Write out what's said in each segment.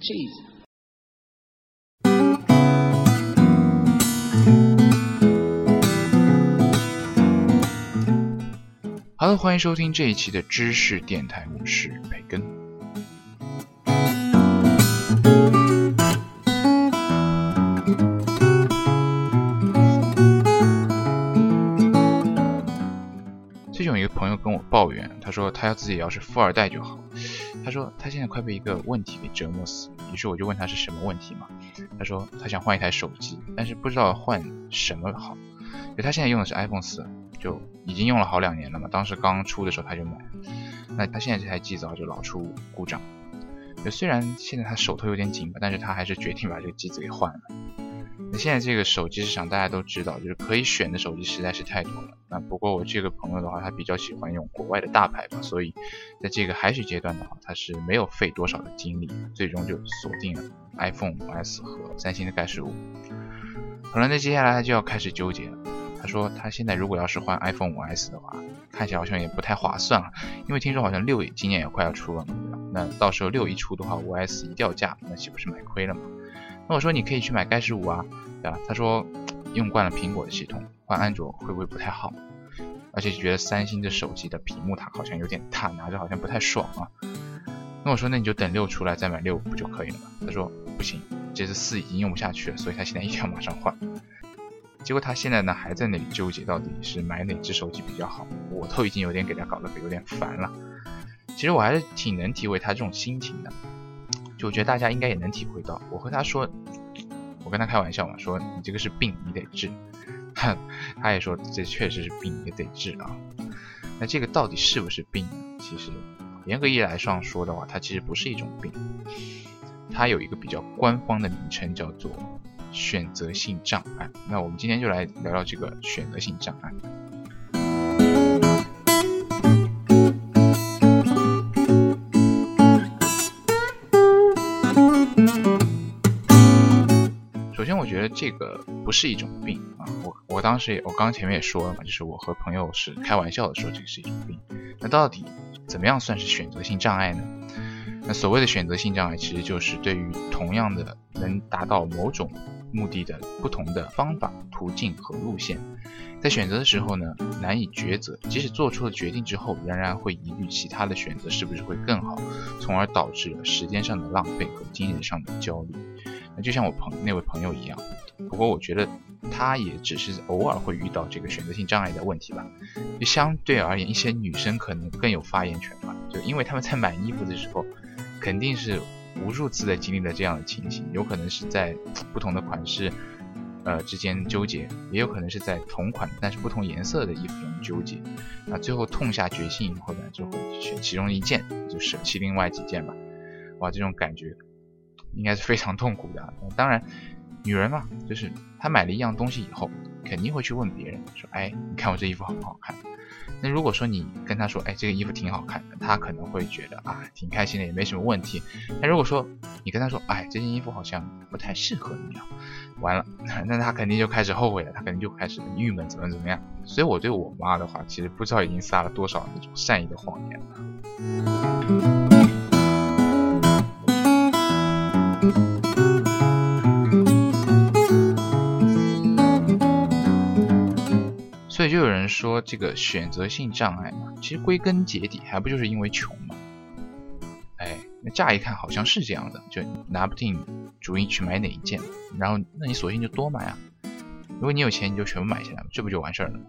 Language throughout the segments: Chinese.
Cheese. 好的，欢迎收听这一期的知识电台，我是培根。最近有一个朋友跟我抱怨，他说他要自己要是富二代就好。他说他现在快被一个问题给折磨死，于是我就问他是什么问题嘛？他说他想换一台手机，但是不知道换什么好。就他现在用的是 iPhone 四，就已经用了好两年了嘛。当时刚出的时候他就买，那他现在这台机子啊就老出故障。就虽然现在他手头有点紧吧，但是他还是决定把这个机子给换了。那现在这个手机市场大家都知道，就是可以选的手机实在是太多了。那不过我这个朋友的话，他比较喜欢用国外的大牌吧，所以在这个海选阶段的话，他是没有费多少的精力，最终就锁定了 iPhone 5S 和三星的盖世五。好了，那接下来他就要开始纠结了。他说他现在如果要是换 iPhone 5S 的话，看起来好像也不太划算了，因为听说好像六今年也快要出了嘛，对吧？那到时候六一出的话，5S 一掉价，那岂不是买亏了吗？那我说你可以去买盖世五啊，对吧？他说用惯了苹果的系统，换安卓会不会不太好？而且觉得三星的手机的屏幕它好像有点大，拿着好像不太爽啊。那我说那你就等六出来再买六不就可以了吗？他说不行，这次四已经用不下去了，所以他现在一定要马上换。结果他现在呢还在那里纠结到底是买哪只手机比较好，我都已经有点给他搞得有点烦了。其实我还是挺能体会他这种心情的，就我觉得大家应该也能体会到。我和他说，我跟他开玩笑嘛，说你这个是病，你得治。他也说这确实是病，也得治啊。那这个到底是不是病？其实严格意义来上说的话，它其实不是一种病，它有一个比较官方的名称叫做选择性障碍。那我们今天就来聊聊这个选择性障碍。这个不是一种病啊。我我当时也，我刚前面也说了嘛，就是我和朋友是开玩笑的说这个是一种病。那到底怎么样算是选择性障碍呢？那所谓的选择性障碍，其实就是对于同样的能达到某种目的的不同的方法、途径和路线，在选择的时候呢，难以抉择。即使做出了决定之后，仍然会疑虑其他的选择是不是会更好，从而导致了时间上的浪费和精神上的焦虑。就像我朋那位朋友一样，不过我觉得他也只是偶尔会遇到这个选择性障碍的问题吧。就相对而言，一些女生可能更有发言权吧，就因为他们在买衣服的时候，肯定是无数次的经历了这样的情形，有可能是在不同的款式呃之间纠结，也有可能是在同款但是不同颜色的衣服中纠结。那最后痛下决心以后呢，就会选其中一件，就舍弃另外几件吧。哇，这种感觉。应该是非常痛苦的。当然，女人嘛，就是她买了一样东西以后，肯定会去问别人说：“哎，你看我这衣服好不好看？”那如果说你跟她说：“哎，这个衣服挺好看的”，她可能会觉得啊，挺开心的，也没什么问题。但如果说你跟她说：“哎，这件衣服好像不太适合你啊”，完了，那她肯定就开始后悔了，她肯定就开始郁闷，怎么怎么样。所以我对我妈的话，其实不知道已经撒了多少那种善意的谎言了。说这个选择性障碍嘛，其实归根结底还不就是因为穷嘛？哎，那乍一看好像是这样的，就拿不定主意去买哪一件，然后那你索性就多买啊。如果你有钱，你就全部买下来，这不就完事儿了吗？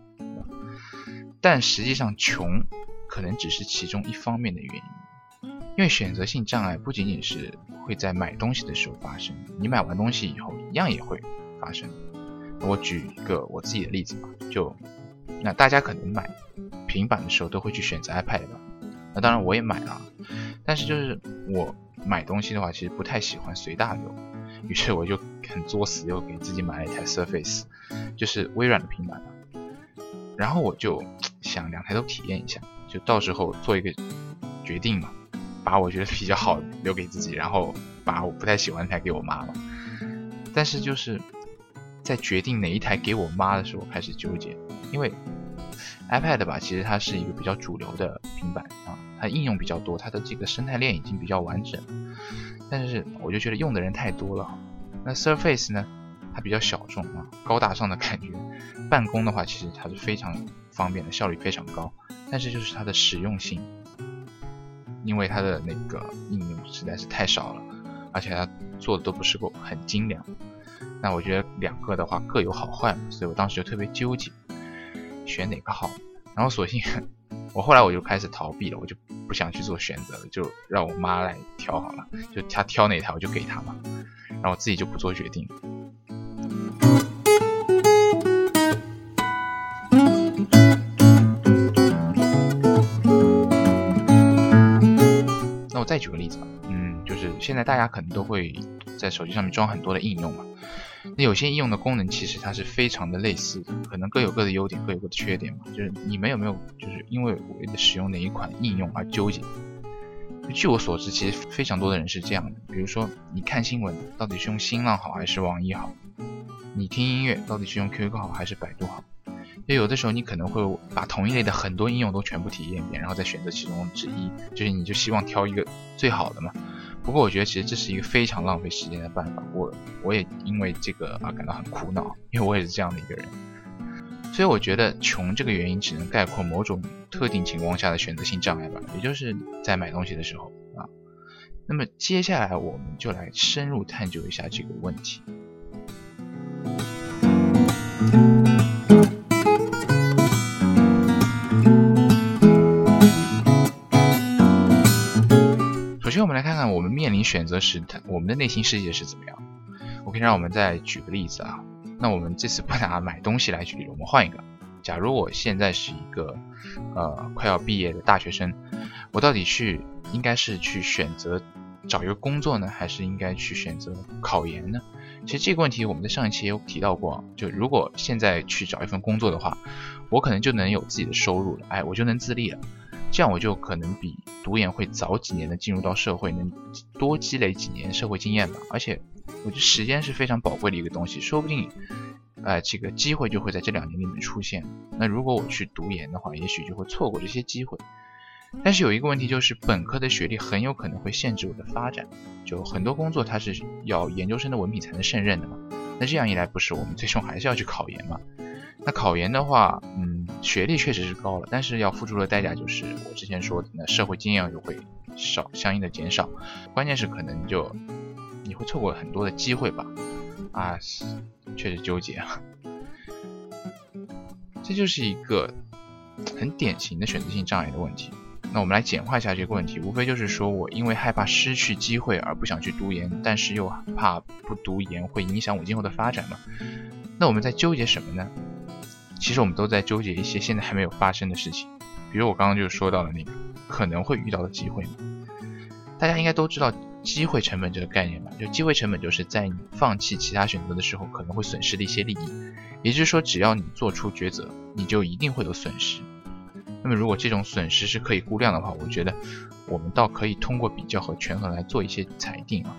但实际上，穷可能只是其中一方面的原因，因为选择性障碍不仅仅是会在买东西的时候发生，你买完东西以后一样也会发生。我举一个我自己的例子吧，就那大家可能买平板的时候都会去选择 iPad 吧，那当然我也买了，但是就是我买东西的话，其实不太喜欢随大流，于是我就很作死，又给自己买了一台 Surface，就是微软的平板然后我就想两台都体验一下，就到时候做一个决定嘛，把我觉得比较好留给自己，然后把我不太喜欢的台给我妈嘛。但是就是在决定哪一台给我妈的时候开始纠结，因为 iPad 吧，其实它是一个比较主流的平板啊，它应用比较多，它的这个生态链已经比较完整。但是我就觉得用的人太多了。那 Surface 呢，它比较小众啊，高大上的感觉。办公的话，其实它是非常方便的，效率非常高。但是就是它的实用性，因为它的那个应用实在是太少了。而且它做的都不是够很精良，那我觉得两个的话各有好坏，所以我当时就特别纠结，选哪个好。然后索性我后来我就开始逃避了，我就不想去做选择了，就让我妈来挑好了，就她挑哪台我就给她嘛，然后我自己就不做决定。那我再举个例子吧。嗯就是现在大家可能都会在手机上面装很多的应用嘛，那有些应用的功能其实它是非常的类似的，可能各有各的优点，各有各的缺点嘛。就是你们有没有就是因为我的使用哪一款应用而纠结？据我所知，其实非常多的人是这样的。比如说，你看新闻到底是用新浪好还是网易好？你听音乐到底是用 QQ 好还是百度好？就有的时候你可能会把同一类的很多应用都全部体验一遍，然后再选择其中之一，就是你就希望挑一个最好的嘛。不过我觉得其实这是一个非常浪费时间的办法，我我也因为这个而感到很苦恼，因为我也是这样的一个人。所以我觉得穷这个原因只能概括某种特定情况下的选择性障碍吧，也就是在买东西的时候啊。那么接下来我们就来深入探究一下这个问题。看我们面临选择时，他我们的内心世界是怎么样。OK，让我们再举个例子啊。那我们这次不拿买东西来举例，我们换一个。假如我现在是一个呃快要毕业的大学生，我到底去应该是去选择找一个工作呢，还是应该去选择考研呢？其实这个问题我们在上一期也有提到过。就如果现在去找一份工作的话，我可能就能有自己的收入了，哎，我就能自立了。这样我就可能比读研会早几年的进入到社会，能多积累几年社会经验吧。而且我觉得时间是非常宝贵的一个东西，说不定，呃，这个机会就会在这两年里面出现。那如果我去读研的话，也许就会错过这些机会。但是有一个问题就是，本科的学历很有可能会限制我的发展。就很多工作它是要研究生的文凭才能胜任的嘛。那这样一来，不是我们最终还是要去考研嘛？那考研的话，嗯，学历确实是高了，但是要付出的代价就是我之前说的，那社会经验就会少，相应的减少。关键是可能就你会错过很多的机会吧？啊，确实纠结啊。这就是一个很典型的选择性障碍的问题。那我们来简化一下这个问题，无非就是说我因为害怕失去机会而不想去读研，但是又怕不读研会影响我今后的发展嘛？那我们在纠结什么呢？其实我们都在纠结一些现在还没有发生的事情，比如我刚刚就说到了那个可能会遇到的机会嘛。大家应该都知道机会成本这个概念吧？就机会成本就是在你放弃其他选择的时候可能会损失的一些利益。也就是说，只要你做出抉择，你就一定会有损失。那么如果这种损失是可以估量的话，我觉得我们倒可以通过比较和权衡来做一些裁定啊。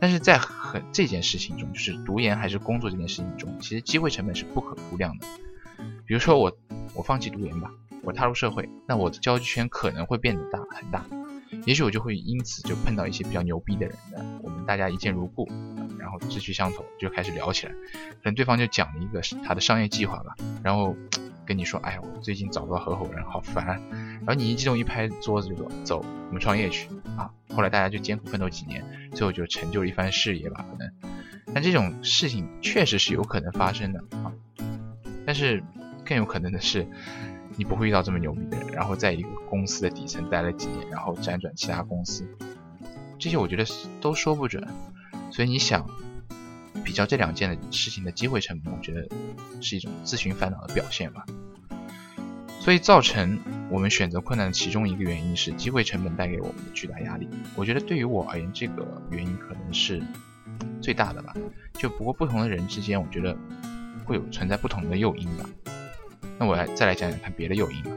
但是在很这件事情中，就是读研还是工作这件事情中，其实机会成本是不可估量的。比如说我我放弃读研吧，我踏入社会，那我的交际圈可能会变得大很大，也许我就会因此就碰到一些比较牛逼的人，我们大家一见如故，然后志趣相投就开始聊起来，可能对方就讲了一个他的商业计划吧，然后跟你说，哎呀，我最近找不到合伙人，好烦，然后你一激动一拍桌子就说，走，我们创业去啊。后来大家就艰苦奋斗几年，最后就成就了一番事业吧，可能。但这种事情确实是有可能发生的啊。但是更有可能的是，你不会遇到这么牛逼的人，然后在一个公司的底层待了几年，然后辗转其他公司。这些我觉得都说不准。所以你想，比较这两件的事情的机会成本，我觉得是一种自寻烦恼的表现吧。所以造成我们选择困难的其中一个原因是机会成本带给我们的巨大压力。我觉得对于我而言，这个原因可能是最大的吧。就不过不同的人之间，我觉得会有存在不同的诱因吧。那我来再来讲讲看别的诱因吧。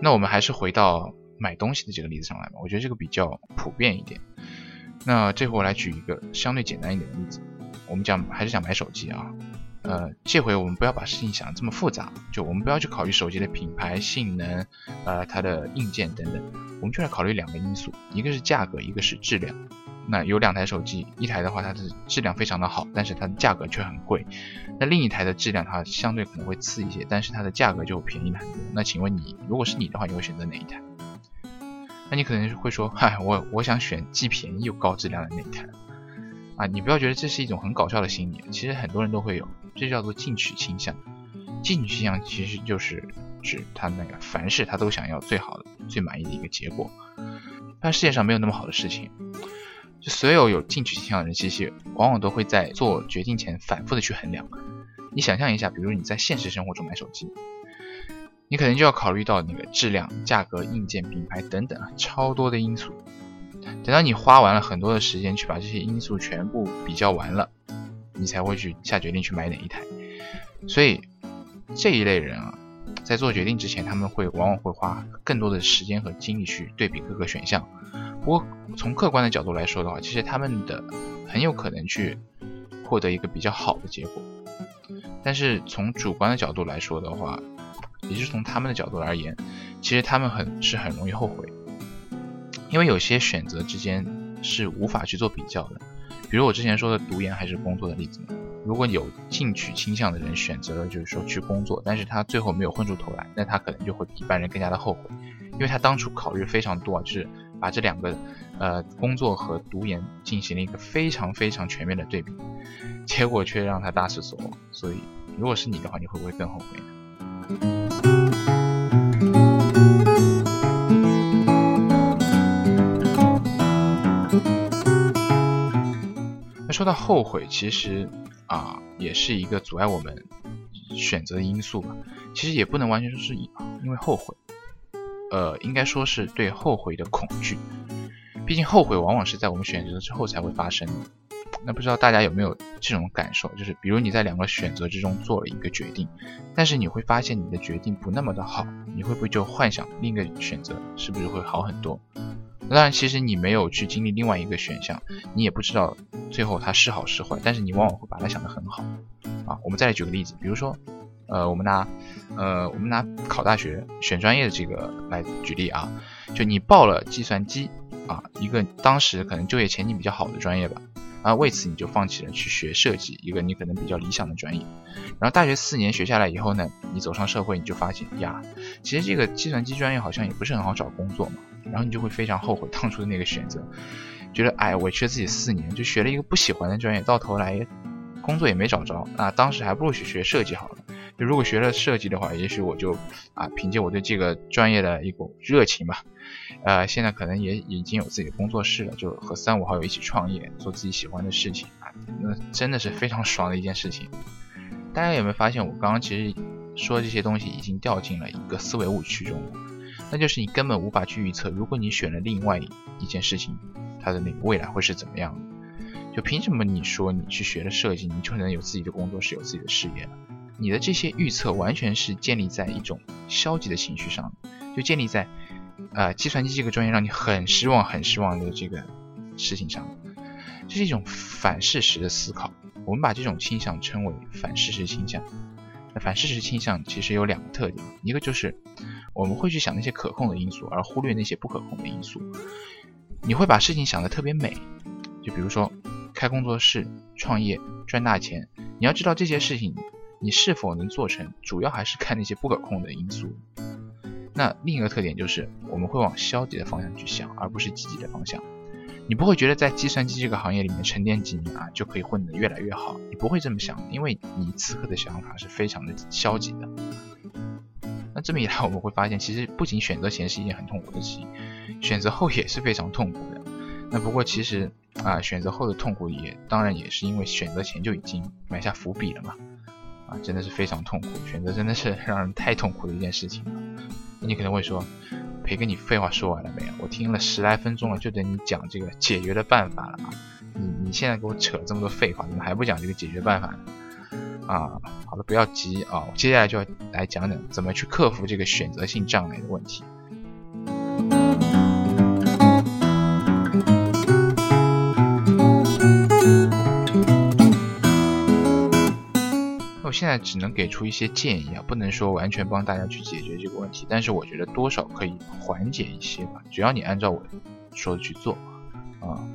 那我们还是回到买东西的这个例子上来吧。我觉得这个比较普遍一点。那这回我来举一个相对简单一点的例子。我们讲还是想买手机啊。呃，这回我们不要把事情想的这么复杂，就我们不要去考虑手机的品牌、性能，呃，它的硬件等等，我们就来考虑两个因素，一个是价格，一个是质量。那有两台手机，一台的话它的质量非常的好，但是它的价格却很贵。那另一台的质量它相对可能会次一些，但是它的价格就便宜了很多。那请问你，如果是你的话，你会选择哪一台？那你可能会说，嗨，我我想选既便宜又高质量的那一台。啊，你不要觉得这是一种很搞笑的心理，其实很多人都会有，这叫做进取倾向。进取倾向其实就是指他那个凡事他都想要最好的、最满意的一个结果。但世界上没有那么好的事情，就所有有进取倾向的人，其实往往都会在做决定前反复的去衡量。你想象一下，比如你在现实生活中买手机，你可能就要考虑到那个质量、价格、硬件、品牌等等超多的因素。等到你花完了很多的时间去把这些因素全部比较完了，你才会去下决定去买哪一台。所以这一类人啊，在做决定之前，他们会往往会花更多的时间和精力去对比各个选项。不过从客观的角度来说的话，其实他们的很有可能去获得一个比较好的结果。但是从主观的角度来说的话，也就是从他们的角度而言，其实他们很是很容易后悔。因为有些选择之间是无法去做比较的，比如我之前说的读研还是工作的例子。如果有进取倾向的人选择了就是说去工作，但是他最后没有混出头来，那他可能就会比一般人更加的后悔，因为他当初考虑非常多，就是把这两个呃工作和读研进行了一个非常非常全面的对比，结果却让他大失所望。所以如果是你的话，你会不会更后悔呢？说到后悔，其实啊，也是一个阻碍我们选择的因素吧。其实也不能完全说是因为后悔，呃，应该说是对后悔的恐惧。毕竟后悔往往是在我们选择之后才会发生。那不知道大家有没有这种感受？就是比如你在两个选择之中做了一个决定，但是你会发现你的决定不那么的好，你会不会就幻想另一个选择是不是会好很多？当然，其实你没有去经历另外一个选项，你也不知道最后它是好是坏。但是你往往会把它想得很好啊。我们再来举个例子，比如说，呃，我们拿，呃，我们拿考大学选专业的这个来举例啊。就你报了计算机啊，一个当时可能就业前景比较好的专业吧，啊，为此你就放弃了去学设计，一个你可能比较理想的专业。然后大学四年学下来以后呢，你走上社会，你就发现呀，其实这个计算机专业好像也不是很好找工作嘛。然后你就会非常后悔当初的那个选择，觉得哎，委屈了自己四年，就学了一个不喜欢的专业，到头来工作也没找着啊。当时还不如去学设计好了。就如果学了设计的话，也许我就啊，凭借我对这个专业的一股热情吧，呃，现在可能也已经有自己的工作室了，就和三五好友一起创业，做自己喜欢的事情啊，那真的是非常爽的一件事情。大家有没有发现，我刚刚其实说这些东西已经掉进了一个思维误区中了？那就是你根本无法去预测，如果你选了另外一件事情，它的那个未来会是怎么样的？就凭什么你说你去学了设计，你就能有自己的工作室，有自己的事业了？你的这些预测完全是建立在一种消极的情绪上，就建立在，呃，计算机这个专业让你很失望、很失望的这个事情上，这是一种反事实的思考。我们把这种倾向称为反事实倾向。那反事实倾向其实有两个特点，一个就是。我们会去想那些可控的因素，而忽略那些不可控的因素。你会把事情想得特别美，就比如说开工作室、创业、赚大钱。你要知道这些事情你是否能做成，主要还是看那些不可控的因素。那另一个特点就是我们会往消极的方向去想，而不是积极的方向。你不会觉得在计算机这个行业里面沉淀几年啊就可以混得越来越好，你不会这么想，因为你此刻的想法是非常的消极的。那这么一来，我们会发现，其实不仅选择前是一件很痛苦的事情，选择后也是非常痛苦的。那不过其实啊，选择后的痛苦也当然也是因为选择前就已经埋下伏笔了嘛。啊，真的是非常痛苦，选择真的是让人太痛苦的一件事情了。你可能会说，培哥，你废话说完了没有？我听了十来分钟了，就等你讲这个解决的办法了啊！你你现在给我扯这么多废话，怎么还不讲这个解决办法呢？啊，好了，不要急啊，接下来就要来讲讲怎么去克服这个选择性障碍的问题。现在只能给出一些建议啊，不能说完全帮大家去解决这个问题，但是我觉得多少可以缓解一些吧。只要你按照我说的去做啊。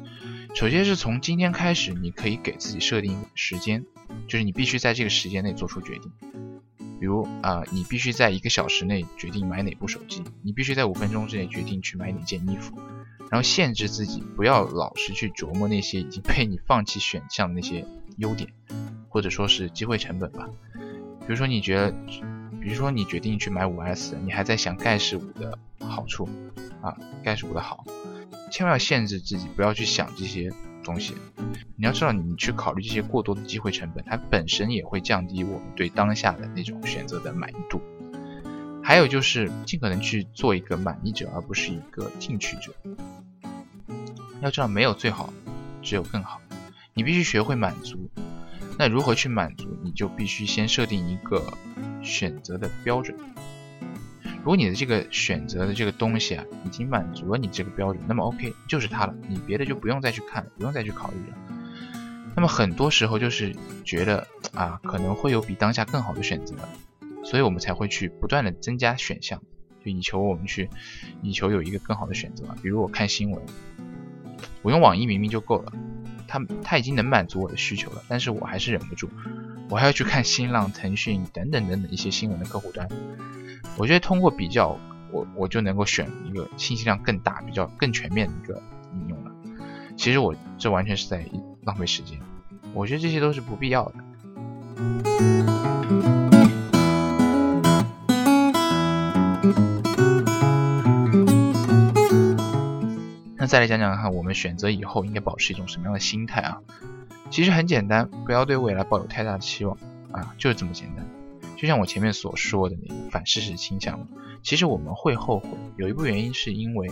首先是从今天开始，你可以给自己设定一个时间，就是你必须在这个时间内做出决定。比如啊，你必须在一个小时内决定买哪部手机，你必须在五分钟之内决定去买哪件衣服，然后限制自己不要老是去琢磨那些已经被你放弃选项的那些优点。或者说是机会成本吧，比如说你觉得，比如说你决定去买五 S，你还在想盖世五的好处啊，盖世五的好，千万要限制自己，不要去想这些东西。你要知道，你去考虑这些过多的机会成本，它本身也会降低我们对当下的那种选择的满意度。还有就是尽可能去做一个满意者，而不是一个进取者。要知道，没有最好，只有更好。你必须学会满足。那如何去满足？你就必须先设定一个选择的标准。如果你的这个选择的这个东西啊，已经满足了你这个标准，那么 OK 就是它了，你别的就不用再去看，不用再去考虑了。那么很多时候就是觉得啊，可能会有比当下更好的选择，所以我们才会去不断的增加选项，就以求我们去以求有一个更好的选择。比如我看新闻，我用网易明明就够了。他他已经能满足我的需求了，但是我还是忍不住，我还要去看新浪、腾讯等等等等一些新闻的客户端。我觉得通过比较，我我就能够选一个信息量更大、比较更全面的一个应用了。其实我这完全是在浪费时间，我觉得这些都是不必要的。再来讲讲看，我们选择以后应该保持一种什么样的心态啊？其实很简单，不要对未来抱有太大的期望啊，就是这么简单。就像我前面所说的那个反事实倾向，其实我们会后悔，有一部分原因是因为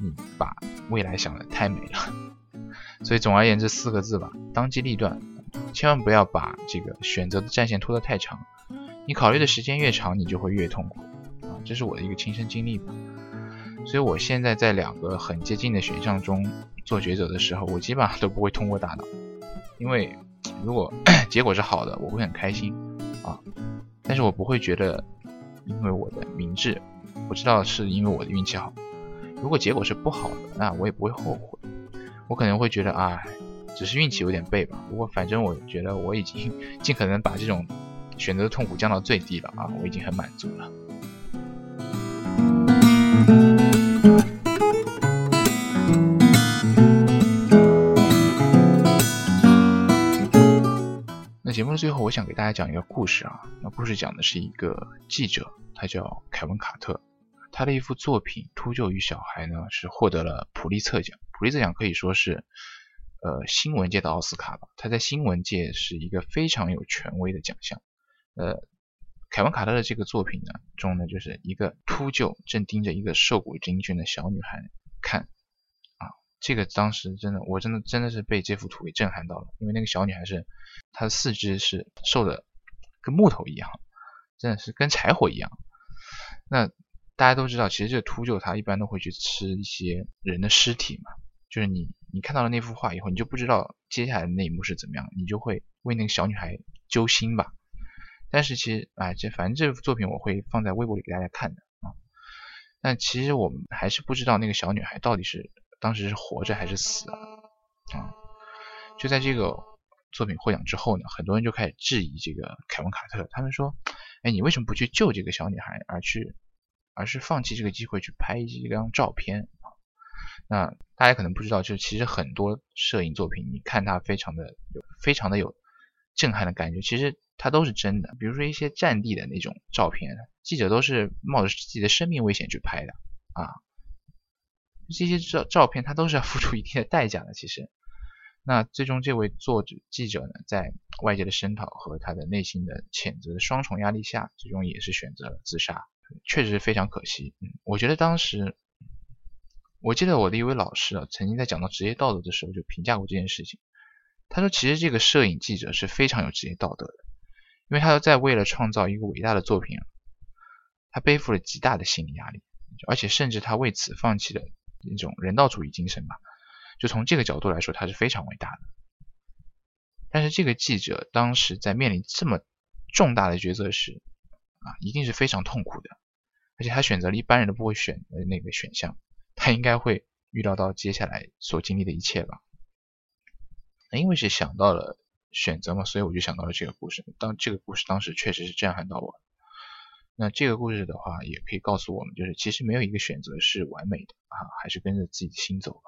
你把未来想的太美了。所以总而言之四个字吧，当机立断，千万不要把这个选择的战线拖得太长。你考虑的时间越长，你就会越痛苦啊，这是我的一个亲身经历吧。所以我现在在两个很接近的选项中做抉择的时候，我基本上都不会通过大脑，因为如果 结果是好的，我会很开心啊，但是我不会觉得因为我的明智，我知道是因为我的运气好。如果结果是不好的，那我也不会后悔，我可能会觉得啊，只是运气有点背吧。不过反正我觉得我已经 尽可能把这种选择的痛苦降到最低了啊，我已经很满足了。那节目的最后，我想给大家讲一个故事啊。那故事讲的是一个记者，他叫凯文·卡特，他的一幅作品《秃鹫与小孩》呢，是获得了普利策奖。普利策奖可以说是呃新闻界的奥斯卡吧，他在新闻界是一个非常有权威的奖项。呃，凯文·卡特的这个作品呢中呢，就是一个秃鹫正盯着一个瘦骨嶙峋的小女孩看。这个当时真的，我真的真的是被这幅图给震撼到了，因为那个小女孩是，她的四肢是瘦的跟木头一样，真的是跟柴火一样。那大家都知道，其实这秃鹫它一般都会去吃一些人的尸体嘛，就是你你看到了那幅画以后，你就不知道接下来的那一幕是怎么样，你就会为那个小女孩揪心吧。但是其实啊，这反正这幅作品我会放在微博里给大家看的啊。但其实我们还是不知道那个小女孩到底是。当时是活着还是死啊？啊，就在这个作品获奖之后呢，很多人就开始质疑这个凯文·卡特。他们说：“哎，你为什么不去救这个小女孩，而去，而是放弃这个机会去拍一张照片？”那大家可能不知道，就是其实很多摄影作品，你看它非常的有，非常的有震撼的感觉，其实它都是真的。比如说一些战地的那种照片，记者都是冒着自己的生命危险去拍的啊。这些照照片，它都是要付出一定的代价的。其实，那最终这位作者记者呢，在外界的声讨和他的内心的谴责的双重压力下，最终也是选择了自杀，确实是非常可惜。嗯，我觉得当时，我记得我的一位老师啊，曾经在讲到职业道德的时候就评价过这件事情。他说，其实这个摄影记者是非常有职业道德的，因为他在为了创造一个伟大的作品，他背负了极大的心理压力，而且甚至他为此放弃了一种人道主义精神吧。就从这个角度来说，他是非常伟大的。但是这个记者当时在面临这么重大的抉择时，啊，一定是非常痛苦的。而且他选择了一般人都不会选的那个选项，他应该会预料到接下来所经历的一切吧。因为是想到了选择嘛，所以我就想到了这个故事。当这个故事当时确实是震撼到我。那这个故事的话，也可以告诉我们，就是其实没有一个选择是完美的啊，还是跟着自己的心走吧。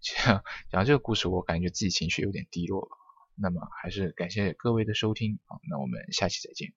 讲讲这个故事，我感觉自己情绪有点低落。那么还是感谢各位的收听，啊，那我们下期再见。